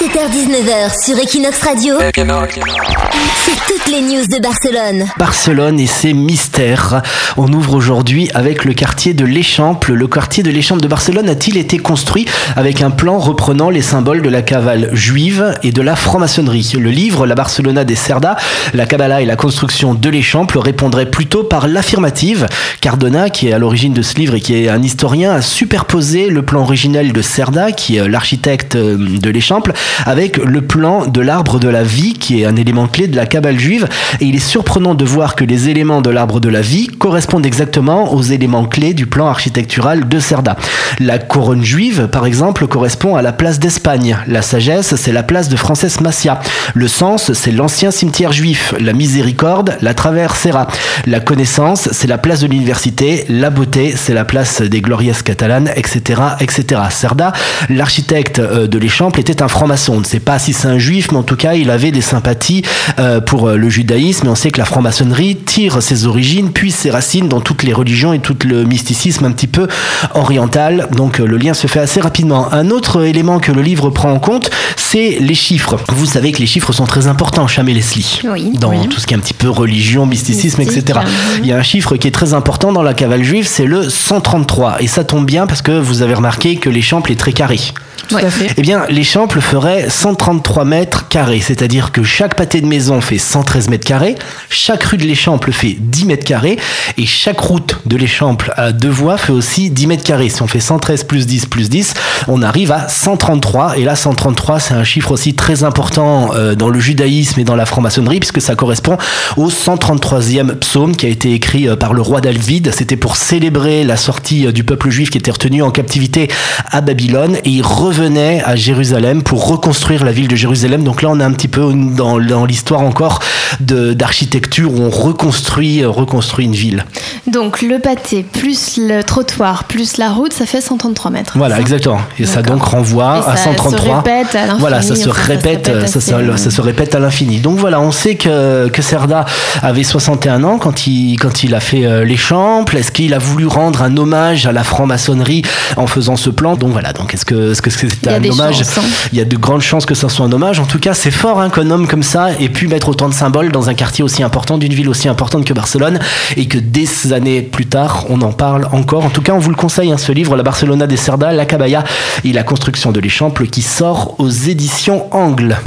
17h-19h sur Equinox Radio. C'est toutes les news de Barcelone. Barcelone et ses mystères. On ouvre aujourd'hui avec le quartier de l'Échample. Le quartier de l'Échample de Barcelone a-t-il été construit avec un plan reprenant les symboles de la cavale juive et de la franc-maçonnerie? Le livre La Barcelona des Cerda, la Kabbalah et la construction de l'Échample répondrait plutôt par l'affirmative. Cardona, qui est à l'origine de ce livre et qui est un historien, a superposé le plan originel de Cerda, qui est l'architecte de l'Échample, avec le plan de l'arbre de la vie, qui est un élément clé de la Kabbale juive. Et il est surprenant de voir que les éléments de l'arbre de la vie correspondent exactement aux éléments clés du plan architectural de Cerda. La couronne juive, par exemple, correspond à la place d'Espagne. La sagesse, c'est la place de Frances Macia. Le sens, c'est l'ancien cimetière juif. La miséricorde, la traversera. La connaissance, c'est la place de l'université. La beauté, c'est la place des glorieuses catalanes, etc., etc. Cerda, l'architecte euh, de l'Échample, était un franc-maçon. On ne sait pas si c'est un juif, mais en tout cas, il avait des sympathies euh, pour euh, le judaïsme. Et on sait que la franc-maçonnerie tire ses origines, puis ses racines dans toutes les religions et tout le mysticisme un petit peu oriental. Donc euh, le lien se fait assez rapidement. Un autre élément que le livre prend en compte, c'est les chiffres. Vous savez que les chiffres sont très importants, Chamé Leslie, Oui. dans Oui. tout ce qui est un petit peu religion, mysticisme, Mystique, etc. mhm. Il y a un chiffre qui est très important dans la cavale juive, c'est le 133. Et ça tombe bien parce que vous avez remarqué que l'échample est très carré. Tout à fait. Eh bien, l'échample ferait 133 mètres carrés, c'est-à-dire que chaque pâté de maison fait 113 mètres carrés, chaque rue de l'échample fait 10 mètres carrés, et chaque route de l'échample à deux voies fait aussi 10 mètres carrés. Si on fait 113 plus 10 plus 10, on arrive à 133, et là 133 c'est un chiffre aussi très important euh, dans le judaïsme et dans la franc-maçonnerie, puisque ça correspond au 133e psaume qui a été écrit euh, par le roi David. C'était pour célébrer la sortie euh, du peuple juif qui était retenu en captivité à Babylone, et il revenait à Jérusalem pour reconstruire la ville de Jérusalem. Donc là, on est un petit peu dans, dans l'histoire encore d'architecture où on reconstruit, reconstruit une ville. Donc le pâté plus le trottoir plus la route, ça fait 133 mètres. Voilà, exactement. Et ça donc renvoie à ça 133. se répète à l'infini. Voilà, ça se répète, ça, se, euh, ça se répète à l'infini. Donc voilà, on sait que, que Cerda avait 61 ans quand il, quand il a fait euh, l'échample. Est-ce qu'il a voulu rendre un hommage à la franc-maçonnerie en faisant ce plan? Donc voilà, donc est-ce que est-ce que c'est un hommage chances, hein. Il y a de grandes chances que ça soit un hommage. En tout cas, c'est fort hein, qu'un homme comme ça ait pu mettre autant de symboles dans un quartier aussi important, d'une ville aussi importante que Barcelone, et que des années plus tard, on en parle encore. En tout cas, on vous le conseille, hein, ce livre, La Barcelona des Cerda, La Cabaya et la construction de l'Échample, qui sort aux éditions Angle.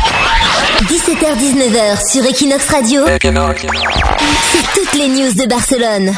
17h-19h sur Equinox Radio. C'est toutes les news de Barcelone.